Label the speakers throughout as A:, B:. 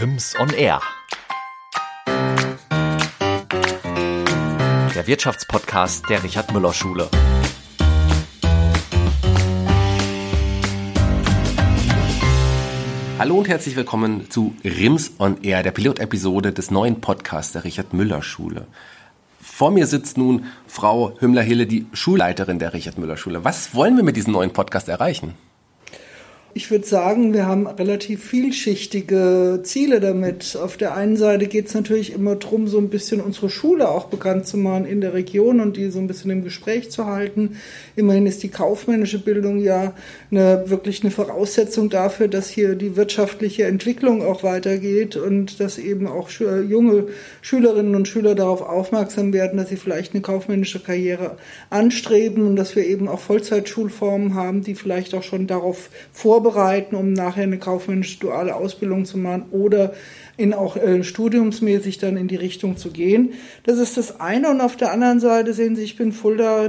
A: Rims on Air. Der Wirtschaftspodcast der Richard Müller Schule.
B: Hallo und herzlich willkommen zu Rims on Air, der Pilotepisode des neuen Podcasts der Richard Müller Schule. Vor mir sitzt nun Frau Hümmler-Hille, die Schulleiterin der Richard Müller Schule. Was wollen wir mit diesem neuen Podcast erreichen?
C: Ich würde sagen, wir haben relativ vielschichtige Ziele damit. Auf der einen Seite geht es natürlich immer darum, so ein bisschen unsere Schule auch bekannt zu machen in der Region und die so ein bisschen im Gespräch zu halten. Immerhin ist die kaufmännische Bildung ja eine, wirklich eine Voraussetzung dafür, dass hier die wirtschaftliche Entwicklung auch weitergeht und dass eben auch junge Schülerinnen und Schüler darauf aufmerksam werden, dass sie vielleicht eine kaufmännische Karriere anstreben und dass wir eben auch Vollzeitschulformen haben, die vielleicht auch schon darauf vor vorbereiten, um nachher eine kaufmännische duale Ausbildung zu machen oder in auch äh, studiumsmäßig dann in die Richtung zu gehen. Das ist das eine. Und auf der anderen Seite sehen Sie, ich bin Fulda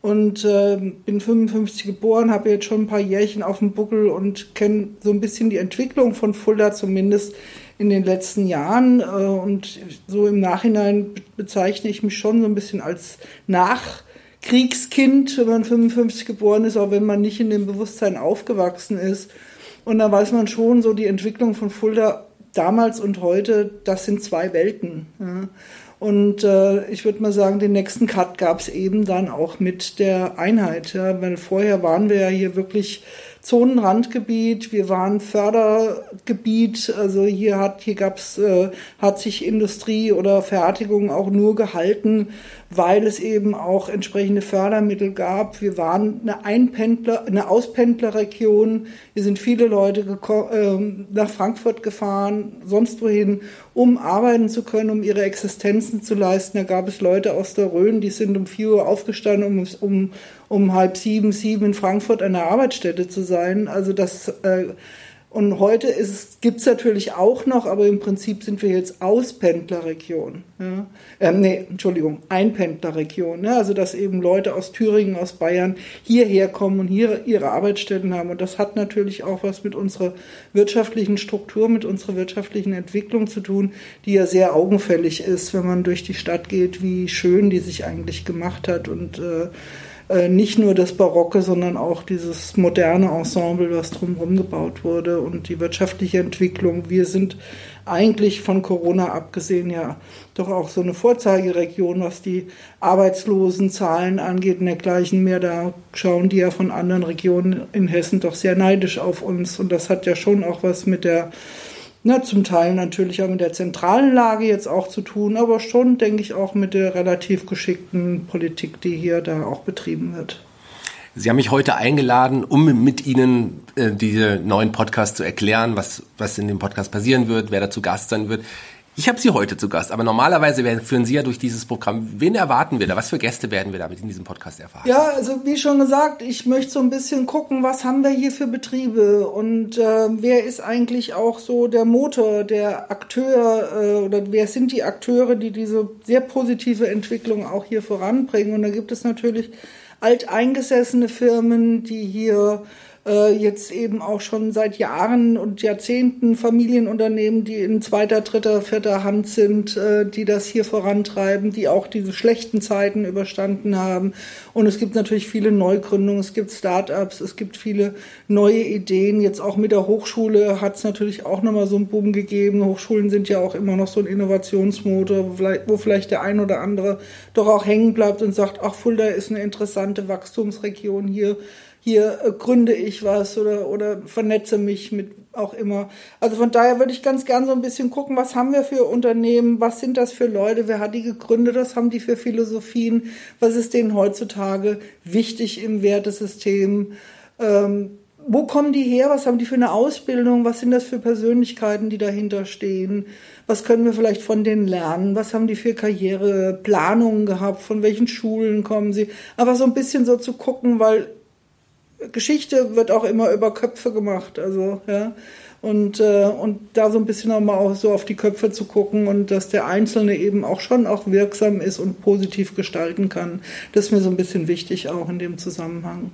C: und äh, bin 55 geboren, habe jetzt schon ein paar Jährchen auf dem Buckel und kenne so ein bisschen die Entwicklung von Fulda zumindest in den letzten Jahren. Äh, und so im Nachhinein bezeichne ich mich schon so ein bisschen als Nach- Kriegskind, wenn man 55 geboren ist, auch wenn man nicht in dem Bewusstsein aufgewachsen ist. Und da weiß man schon, so die Entwicklung von Fulda damals und heute, das sind zwei Welten. Ja. Und äh, ich würde mal sagen, den nächsten Cut gab es eben dann auch mit der Einheit. Ja, weil vorher waren wir ja hier wirklich Zonenrandgebiet, wir waren Fördergebiet, also hier hat hier gab's äh, hat sich Industrie oder Fertigung auch nur gehalten, weil es eben auch entsprechende Fördermittel gab. Wir waren eine Einpendler, eine Auspendlerregion. Hier sind viele Leute äh, nach Frankfurt gefahren, sonst wohin, um arbeiten zu können, um ihre Existenzen zu leisten. Da gab es Leute aus der Rhön, die sind um vier Uhr aufgestanden, um, um, um halb sieben, sieben in Frankfurt an der Arbeitsstätte zu sein. Also das äh, und heute gibt es natürlich auch noch, aber im Prinzip sind wir jetzt Auspendlerregion. Ja? Ähm, nee, Entschuldigung, Einpendlerregion. Ne? Also dass eben Leute aus Thüringen, aus Bayern hierher kommen und hier ihre Arbeitsstätten haben. Und das hat natürlich auch was mit unserer wirtschaftlichen Struktur, mit unserer wirtschaftlichen Entwicklung zu tun, die ja sehr augenfällig ist, wenn man durch die Stadt geht, wie schön die sich eigentlich gemacht hat und äh, äh, nicht nur das Barocke, sondern auch dieses moderne Ensemble, was drumherum gebaut wurde und die wirtschaftliche Entwicklung. Wir sind eigentlich von Corona abgesehen ja doch auch so eine Vorzeigeregion, was die Arbeitslosenzahlen angeht und dergleichen mehr. Da schauen die ja von anderen Regionen in Hessen doch sehr neidisch auf uns. Und das hat ja schon auch was mit der na, zum Teil natürlich auch mit der zentralen Lage jetzt auch zu tun, aber schon, denke ich, auch mit der relativ geschickten Politik, die hier da auch betrieben wird.
B: Sie haben mich heute eingeladen, um mit Ihnen äh, diese neuen Podcasts zu erklären, was, was in dem Podcast passieren wird, wer dazu Gast sein wird. Ich habe Sie heute zu Gast, aber normalerweise führen Sie ja durch dieses Programm. Wen erwarten wir da? Was für Gäste werden wir da mit in diesem Podcast erfahren?
C: Ja, also wie schon gesagt, ich möchte so ein bisschen gucken, was haben wir hier für Betriebe und äh, wer ist eigentlich auch so der Motor, der Akteur äh, oder wer sind die Akteure, die diese sehr positive Entwicklung auch hier voranbringen? Und da gibt es natürlich alteingesessene Firmen, die hier äh, jetzt eben auch schon seit Jahren und Jahrzehnten Familienunternehmen, die in zweiter, dritter, vierter Hand sind, äh, die das hier vorantreiben, die auch diese schlechten Zeiten überstanden haben. Und es gibt natürlich viele Neugründungen, es gibt Start-ups, es gibt viele neue Ideen. Jetzt auch mit der Hochschule hat es natürlich auch nochmal so einen Boom gegeben. Hochschulen sind ja auch immer noch so ein Innovationsmotor, wo vielleicht der ein oder andere doch auch hängen bleibt und sagt, ach, Fulda ist eine interessante Wachstumsregion hier hier äh, gründe ich was oder, oder vernetze mich mit auch immer. Also von daher würde ich ganz gern so ein bisschen gucken, was haben wir für Unternehmen, was sind das für Leute, wer hat die gegründet, was haben die für Philosophien, was ist denen heutzutage wichtig im Wertesystem, ähm, wo kommen die her, was haben die für eine Ausbildung, was sind das für Persönlichkeiten, die dahinter stehen, was können wir vielleicht von denen lernen, was haben die für Karriereplanungen gehabt, von welchen Schulen kommen sie, aber so ein bisschen so zu gucken, weil Geschichte wird auch immer über Köpfe gemacht, also ja. Und, äh, und da so ein bisschen nochmal auch so auf die Köpfe zu gucken und dass der Einzelne eben auch schon auch wirksam ist und positiv gestalten kann. Das ist mir so ein bisschen wichtig auch in dem Zusammenhang.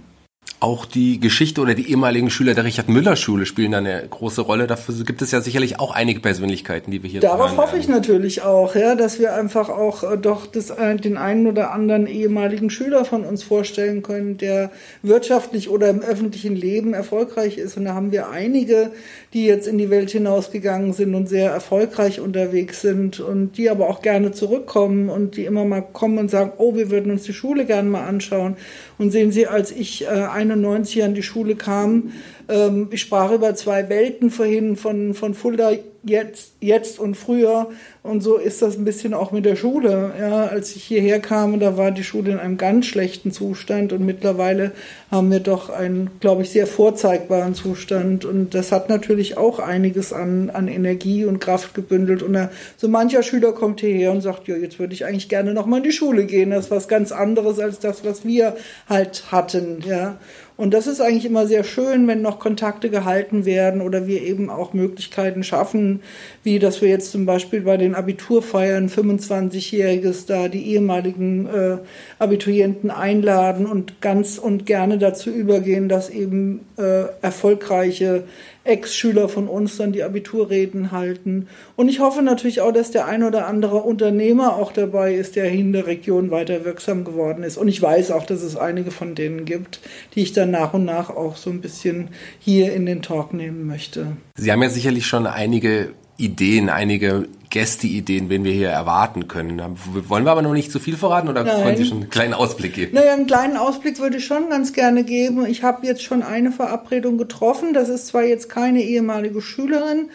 B: Auch die Geschichte oder die ehemaligen Schüler der Richard-Müller-Schule spielen da eine große Rolle. Dafür gibt es ja sicherlich auch einige Persönlichkeiten, die wir hier
C: Darauf hoffe ich natürlich auch, ja, dass wir einfach auch äh, doch das, äh, den einen oder anderen ehemaligen Schüler von uns vorstellen können, der wirtschaftlich oder im öffentlichen Leben erfolgreich ist. Und da haben wir einige, die jetzt in die Welt hinausgegangen sind und sehr erfolgreich unterwegs sind und die aber auch gerne zurückkommen und die immer mal kommen und sagen, oh, wir würden uns die Schule gerne mal anschauen. Und sehen Sie, als ich äh, 91 an die Schule kam, ähm, ich sprach über zwei Welten vorhin von, von Fulda jetzt, jetzt und früher. Und so ist das ein bisschen auch mit der Schule. Ja, als ich hierher kam, da war die Schule in einem ganz schlechten Zustand und mittlerweile haben wir doch einen, glaube ich, sehr vorzeigbaren Zustand. Und das hat natürlich auch einiges an, an Energie und Kraft gebündelt. Und da, so mancher Schüler kommt hierher und sagt, ja, jetzt würde ich eigentlich gerne nochmal in die Schule gehen. Das ist was ganz anderes als das, was wir halt hatten. Ja. Und das ist eigentlich immer sehr schön, wenn noch Kontakte gehalten werden oder wir eben auch Möglichkeiten schaffen, wie dass wir jetzt zum Beispiel bei den Abiturfeiern 25-Jähriges da die ehemaligen äh, Abiturienten einladen und ganz und gerne dazu übergehen, dass eben äh, erfolgreiche Ex-Schüler von uns dann die Abiturreden halten. Und ich hoffe natürlich auch, dass der ein oder andere Unternehmer auch dabei ist, der in der Region weiter wirksam geworden ist. Und ich weiß auch, dass es einige von denen gibt, die ich dann nach und nach auch so ein bisschen hier in den Talk nehmen möchte.
B: Sie haben ja sicherlich schon einige Ideen, einige Gästeideen, wen wir hier erwarten können. Wollen wir aber noch nicht zu viel verraten oder Nein. wollen Sie schon einen kleinen Ausblick geben?
C: Naja, einen kleinen Ausblick würde ich schon ganz gerne geben. Ich habe jetzt schon eine Verabredung getroffen. Das ist zwar jetzt keine ehemalige Schülerin,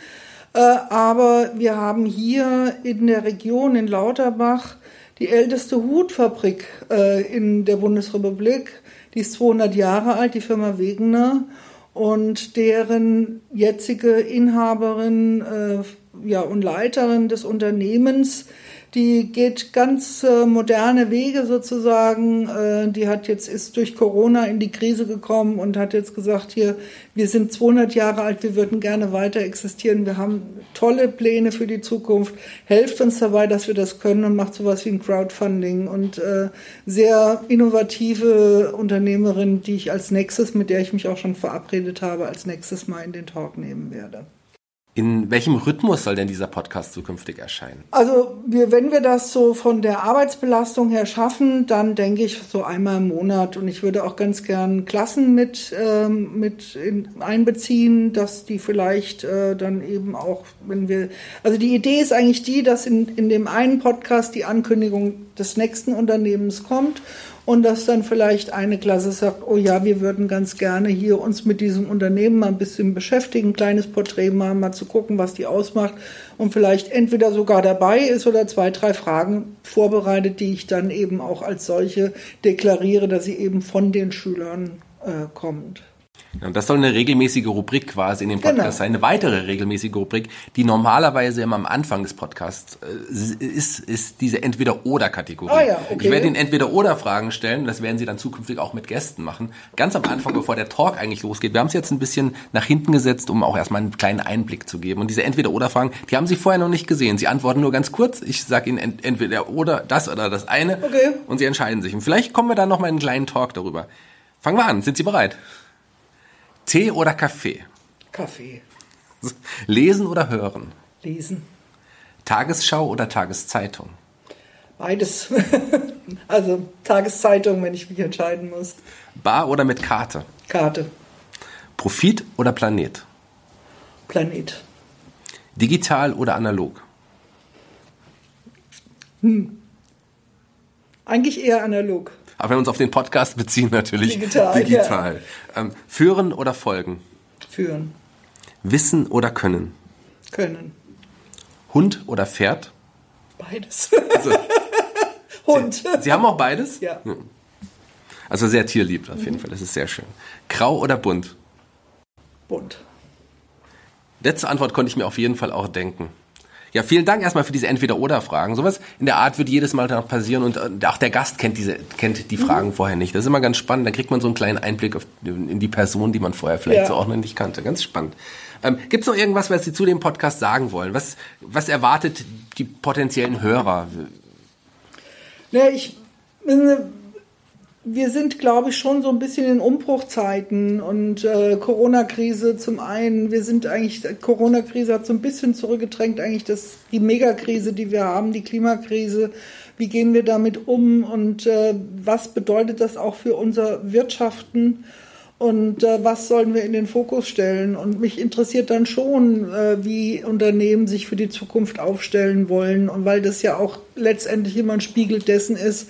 C: äh, aber wir haben hier in der Region in Lauterbach die älteste Hutfabrik äh, in der Bundesrepublik. Die ist 200 Jahre alt, die Firma Wegener und deren jetzige Inhaberin äh, ja, und Leiterin des Unternehmens, die geht ganz äh, moderne Wege sozusagen. Äh, die hat jetzt ist durch Corona in die Krise gekommen und hat jetzt gesagt hier, wir sind 200 Jahre alt, wir würden gerne weiter existieren. Wir haben tolle Pläne für die Zukunft. Helft uns dabei, dass wir das können und macht sowas wie ein Crowdfunding und äh, sehr innovative Unternehmerin, die ich als nächstes, mit der ich mich auch schon verabredet habe, als nächstes mal in den Talk nehmen werde.
B: In welchem Rhythmus soll denn dieser Podcast zukünftig erscheinen?
C: Also wir, wenn wir das so von der Arbeitsbelastung her schaffen, dann denke ich so einmal im Monat. Und ich würde auch ganz gern Klassen mit, ähm, mit in, einbeziehen, dass die vielleicht äh, dann eben auch, wenn wir, also die Idee ist eigentlich die, dass in, in dem einen Podcast die Ankündigung des nächsten Unternehmens kommt und dass dann vielleicht eine Klasse sagt, oh ja, wir würden ganz gerne hier uns mit diesem Unternehmen mal ein bisschen beschäftigen, ein kleines Porträt machen, mal zu gucken, was die ausmacht und vielleicht entweder sogar dabei ist oder zwei, drei Fragen vorbereitet, die ich dann eben auch als solche deklariere, dass sie eben von den Schülern äh, kommt.
B: Und das soll eine regelmäßige Rubrik quasi in dem Podcast genau. sein. Eine weitere regelmäßige Rubrik, die normalerweise immer am Anfang des Podcasts äh, ist, ist diese Entweder-Oder-Kategorie. Ah ja, okay. Ich werde Ihnen Entweder-Oder-Fragen stellen. Das werden Sie dann zukünftig auch mit Gästen machen. Ganz am Anfang, bevor der Talk eigentlich losgeht. Wir haben es jetzt ein bisschen nach hinten gesetzt, um auch erstmal einen kleinen Einblick zu geben. Und diese Entweder-Oder-Fragen, die haben Sie vorher noch nicht gesehen. Sie antworten nur ganz kurz. Ich sage Ihnen ent entweder oder das oder das eine. Okay. Und Sie entscheiden sich. Und vielleicht kommen wir dann noch mal in einen kleinen Talk darüber. Fangen wir an. Sind Sie bereit? Tee oder Kaffee?
C: Kaffee.
B: Lesen oder hören?
C: Lesen.
B: Tagesschau oder Tageszeitung?
C: Beides. also Tageszeitung, wenn ich mich entscheiden muss.
B: Bar oder mit Karte?
C: Karte.
B: Profit oder Planet?
C: Planet.
B: Digital oder analog?
C: Hm. Eigentlich eher analog.
B: Aber wenn wir uns auf den Podcast beziehen, natürlich digital. digital. Ja. Ähm, führen oder folgen?
C: Führen.
B: Wissen oder können?
C: Können.
B: Hund oder Pferd?
C: Beides. Also, Hund.
B: Sie, Sie, haben auch beides?
C: Ja.
B: Also sehr tierlieb auf jeden mhm. Fall, das ist sehr schön. Grau oder bunt?
C: Bunt.
B: Letzte Antwort konnte ich mir auf jeden Fall auch denken. Ja, vielen Dank erstmal für diese Entweder-Oder-Fragen. Sowas in der Art wird jedes Mal noch passieren und äh, auch der Gast kennt diese, kennt die Fragen mhm. vorher nicht. Das ist immer ganz spannend. Da kriegt man so einen kleinen Einblick auf, in die Person, die man vorher vielleicht ja. so auch noch nicht kannte. Ganz spannend. Ähm, Gibt es noch irgendwas, was Sie zu dem Podcast sagen wollen? Was, was erwartet die potenziellen Hörer?
C: Ja, ich, wir sind, glaube ich, schon so ein bisschen in Umbruchzeiten und äh, Corona-Krise zum einen. Wir sind eigentlich, Corona-Krise hat so ein bisschen zurückgedrängt, eigentlich das, die Megakrise, die wir haben, die Klimakrise. Wie gehen wir damit um und äh, was bedeutet das auch für unser Wirtschaften? Und äh, was sollen wir in den Fokus stellen? Und mich interessiert dann schon, äh, wie Unternehmen sich für die Zukunft aufstellen wollen. Und weil das ja auch letztendlich immer ein Spiegel dessen ist,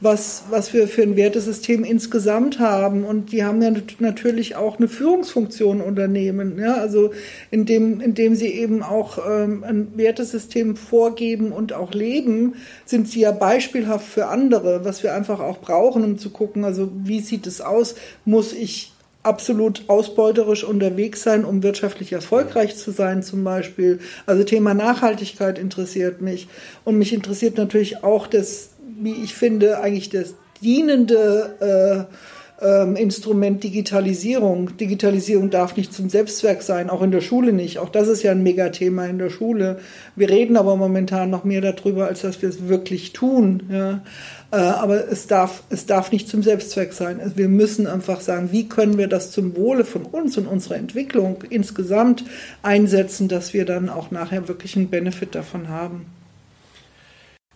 C: was, was wir für ein Wertesystem insgesamt haben. Und die haben ja natürlich auch eine Führungsfunktion Unternehmen. Ja? Also indem, indem sie eben auch ähm, ein Wertesystem vorgeben und auch leben, sind sie ja beispielhaft für andere, was wir einfach auch brauchen, um zu gucken, also wie sieht es aus? Muss ich absolut ausbeuterisch unterwegs sein, um wirtschaftlich erfolgreich zu sein zum Beispiel. Also Thema Nachhaltigkeit interessiert mich. Und mich interessiert natürlich auch das wie ich finde, eigentlich das dienende äh, ähm, Instrument Digitalisierung. Digitalisierung darf nicht zum Selbstzweck sein, auch in der Schule nicht. Auch das ist ja ein Megathema in der Schule. Wir reden aber momentan noch mehr darüber, als dass wir es wirklich tun. Ja. Äh, aber es darf, es darf nicht zum Selbstzweck sein. Also wir müssen einfach sagen, wie können wir das zum Wohle von uns und unserer Entwicklung insgesamt einsetzen, dass wir dann auch nachher wirklich einen Benefit davon haben.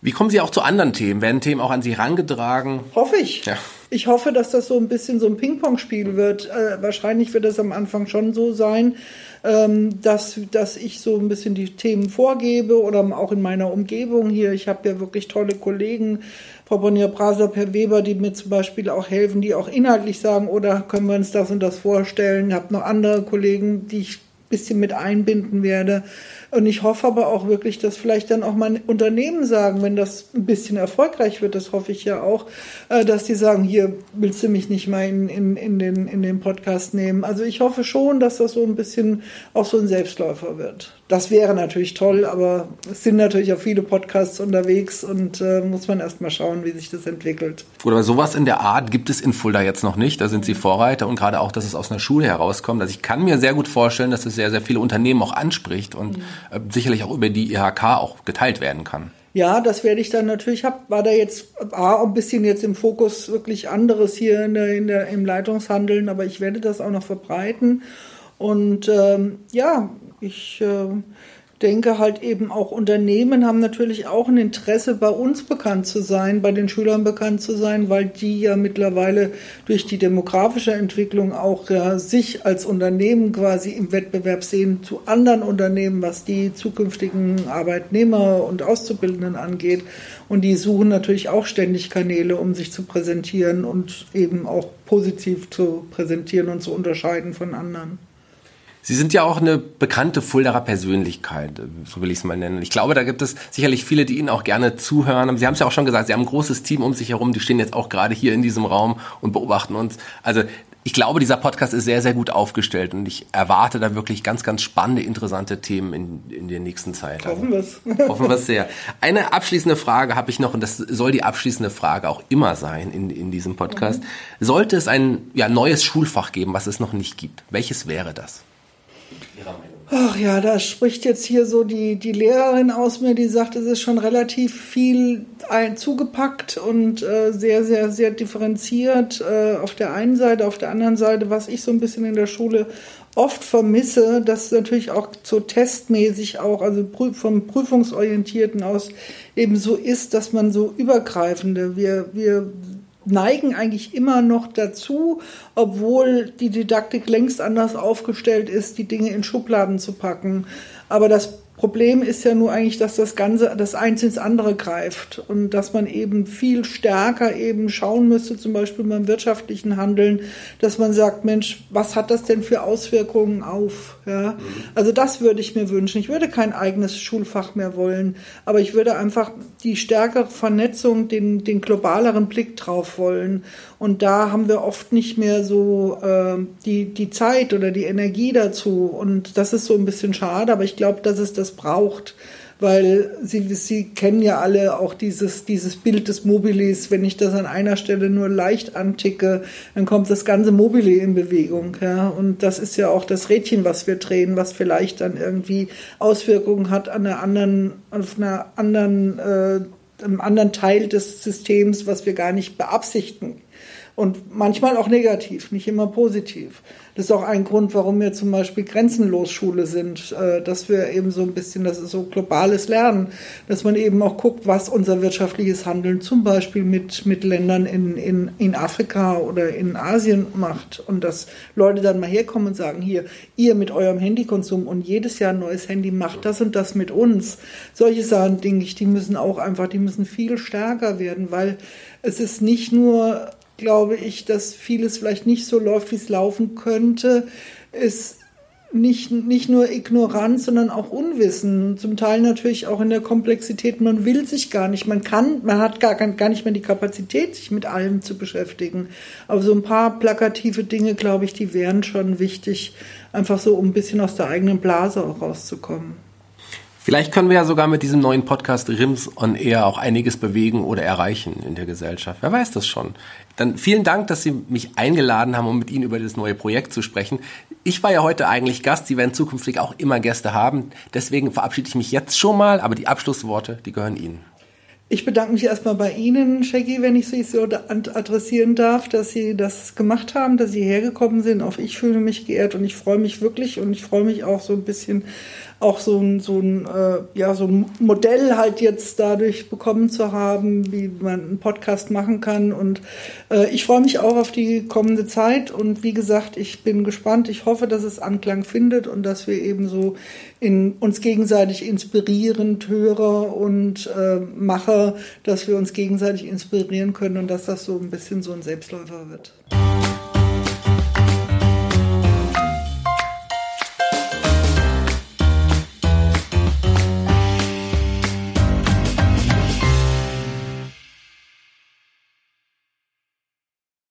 B: Wie kommen Sie auch zu anderen Themen? Werden Themen auch an Sie herangetragen?
C: Hoffe ich. Ja. Ich hoffe, dass das so ein bisschen so ein Ping-Pong-Spiel wird. Äh, wahrscheinlich wird es am Anfang schon so sein, ähm, dass, dass ich so ein bisschen die Themen vorgebe oder auch in meiner Umgebung hier. Ich habe ja wirklich tolle Kollegen, Frau Bonnier Praser, Per Weber, die mir zum Beispiel auch helfen, die auch inhaltlich sagen, oder können wir uns das und das vorstellen. Ich habe noch andere Kollegen, die ich bisschen mit einbinden werde. Und ich hoffe aber auch wirklich, dass vielleicht dann auch mal Unternehmen sagen, wenn das ein bisschen erfolgreich wird, das hoffe ich ja auch, äh, dass die sagen, hier willst du mich nicht mal in, in, in, den, in den Podcast nehmen. Also ich hoffe schon, dass das so ein bisschen auch so ein Selbstläufer wird. Das wäre natürlich toll, aber es sind natürlich auch viele Podcasts unterwegs und äh, muss man erst mal schauen, wie sich das entwickelt.
B: Gut, aber sowas in der Art gibt es in Fulda jetzt noch nicht. Da sind Sie Vorreiter und gerade auch, dass es aus einer Schule herauskommt. Also ich kann mir sehr gut vorstellen, dass es sehr, sehr viele Unternehmen auch anspricht und mhm. Äh, sicherlich auch über die IHK auch geteilt werden kann.
C: Ja, das werde ich dann natürlich, hab, war da jetzt war ein bisschen jetzt im Fokus wirklich anderes hier in der, in der, im Leitungshandeln, aber ich werde das auch noch verbreiten. Und ähm, ja, ich äh, denke halt eben auch Unternehmen haben natürlich auch ein Interesse, bei uns bekannt zu sein, bei den Schülern bekannt zu sein, weil die ja mittlerweile durch die demografische Entwicklung auch ja, sich als Unternehmen quasi im Wettbewerb sehen zu anderen Unternehmen, was die zukünftigen Arbeitnehmer und Auszubildenden angeht. Und die suchen natürlich auch ständig Kanäle, um sich zu präsentieren und eben auch positiv zu präsentieren und zu unterscheiden von anderen.
B: Sie sind ja auch eine bekannte Fuldaer Persönlichkeit, so will ich es mal nennen. Ich glaube, da gibt es sicherlich viele, die Ihnen auch gerne zuhören. Sie haben es ja auch schon gesagt, Sie haben ein großes Team um sich herum, die stehen jetzt auch gerade hier in diesem Raum und beobachten uns. Also ich glaube, dieser Podcast ist sehr, sehr gut aufgestellt und ich erwarte da wirklich ganz, ganz spannende, interessante Themen in, in der nächsten Zeit.
C: Hoffen wir es.
B: Hoffen wir es sehr. Eine abschließende Frage habe ich noch und das soll die abschließende Frage auch immer sein in, in diesem Podcast. Mhm. Sollte es ein ja, neues Schulfach geben, was es noch nicht gibt, welches wäre das?
C: Ihrer Meinung Ach ja, da spricht jetzt hier so die, die Lehrerin aus mir, die sagt, es ist schon relativ viel ein, zugepackt und äh, sehr, sehr, sehr differenziert äh, auf der einen Seite. Auf der anderen Seite, was ich so ein bisschen in der Schule oft vermisse, dass natürlich auch so testmäßig auch, also vom Prüfungsorientierten aus eben so ist, dass man so übergreifende, wir, wir neigen eigentlich immer noch dazu, obwohl die Didaktik längst anders aufgestellt ist, die Dinge in Schubladen zu packen. Aber das Problem ist ja nur eigentlich, dass das Ganze, das eins ins andere greift und dass man eben viel stärker eben schauen müsste, zum Beispiel beim wirtschaftlichen Handeln, dass man sagt, Mensch, was hat das denn für Auswirkungen auf? Ja? Also das würde ich mir wünschen. Ich würde kein eigenes Schulfach mehr wollen, aber ich würde einfach die stärkere Vernetzung, den, den globaleren Blick drauf wollen. Und da haben wir oft nicht mehr so äh, die, die Zeit oder die Energie dazu. Und das ist so ein bisschen schade, aber ich glaube, dass es das braucht, weil Sie, Sie kennen ja alle auch dieses, dieses Bild des Mobilis. Wenn ich das an einer Stelle nur leicht anticke, dann kommt das ganze Mobili in Bewegung. Ja? Und das ist ja auch das Rädchen, was wir drehen, was vielleicht dann irgendwie Auswirkungen hat an einer anderen, auf einer anderen, äh, einem anderen Teil des Systems, was wir gar nicht beabsichtigen. Und manchmal auch negativ, nicht immer positiv. Das ist auch ein Grund, warum wir zum Beispiel Grenzenlos Schule sind, äh, dass wir eben so ein bisschen, das ist so globales Lernen, dass man eben auch guckt, was unser wirtschaftliches Handeln zum Beispiel mit, mit Ländern in, in, in Afrika oder in Asien macht und dass Leute dann mal herkommen und sagen, hier, ihr mit eurem Handykonsum und jedes Jahr ein neues Handy macht das und das mit uns. Solche Sachen, denke ich, die müssen auch einfach, die müssen viel stärker werden, weil es ist nicht nur glaube ich, dass vieles vielleicht nicht so läuft, wie es laufen könnte, ist nicht, nicht nur Ignoranz, sondern auch Unwissen. Zum Teil natürlich auch in der Komplexität. Man will sich gar nicht, man kann, man hat gar, gar nicht mehr die Kapazität, sich mit allem zu beschäftigen. Aber so ein paar plakative Dinge, glaube ich, die wären schon wichtig, einfach so, um ein bisschen aus der eigenen Blase auch rauszukommen.
B: Vielleicht können wir ja sogar mit diesem neuen Podcast Rims on Air auch einiges bewegen oder erreichen in der Gesellschaft. Wer weiß das schon. Dann vielen Dank, dass Sie mich eingeladen haben, um mit Ihnen über das neue Projekt zu sprechen. Ich war ja heute eigentlich Gast. Sie werden zukünftig auch immer Gäste haben. Deswegen verabschiede ich mich jetzt schon mal, aber die Abschlussworte, die gehören Ihnen.
C: Ich bedanke mich erstmal bei Ihnen, Shaggy, wenn ich Sie so adressieren darf, dass Sie das gemacht haben, dass Sie hergekommen sind. Auch ich fühle mich geehrt und ich freue mich wirklich und ich freue mich auch so ein bisschen auch so ein, so ein, äh, ja, so ein Modell halt jetzt dadurch bekommen zu haben, wie man einen Podcast machen kann. Und äh, ich freue mich auch auf die kommende Zeit. Und wie gesagt, ich bin gespannt. Ich hoffe, dass es Anklang findet und dass wir eben so in uns gegenseitig inspirierend Hörer und äh, Macher, dass wir uns gegenseitig inspirieren können und dass das so ein bisschen so ein Selbstläufer wird.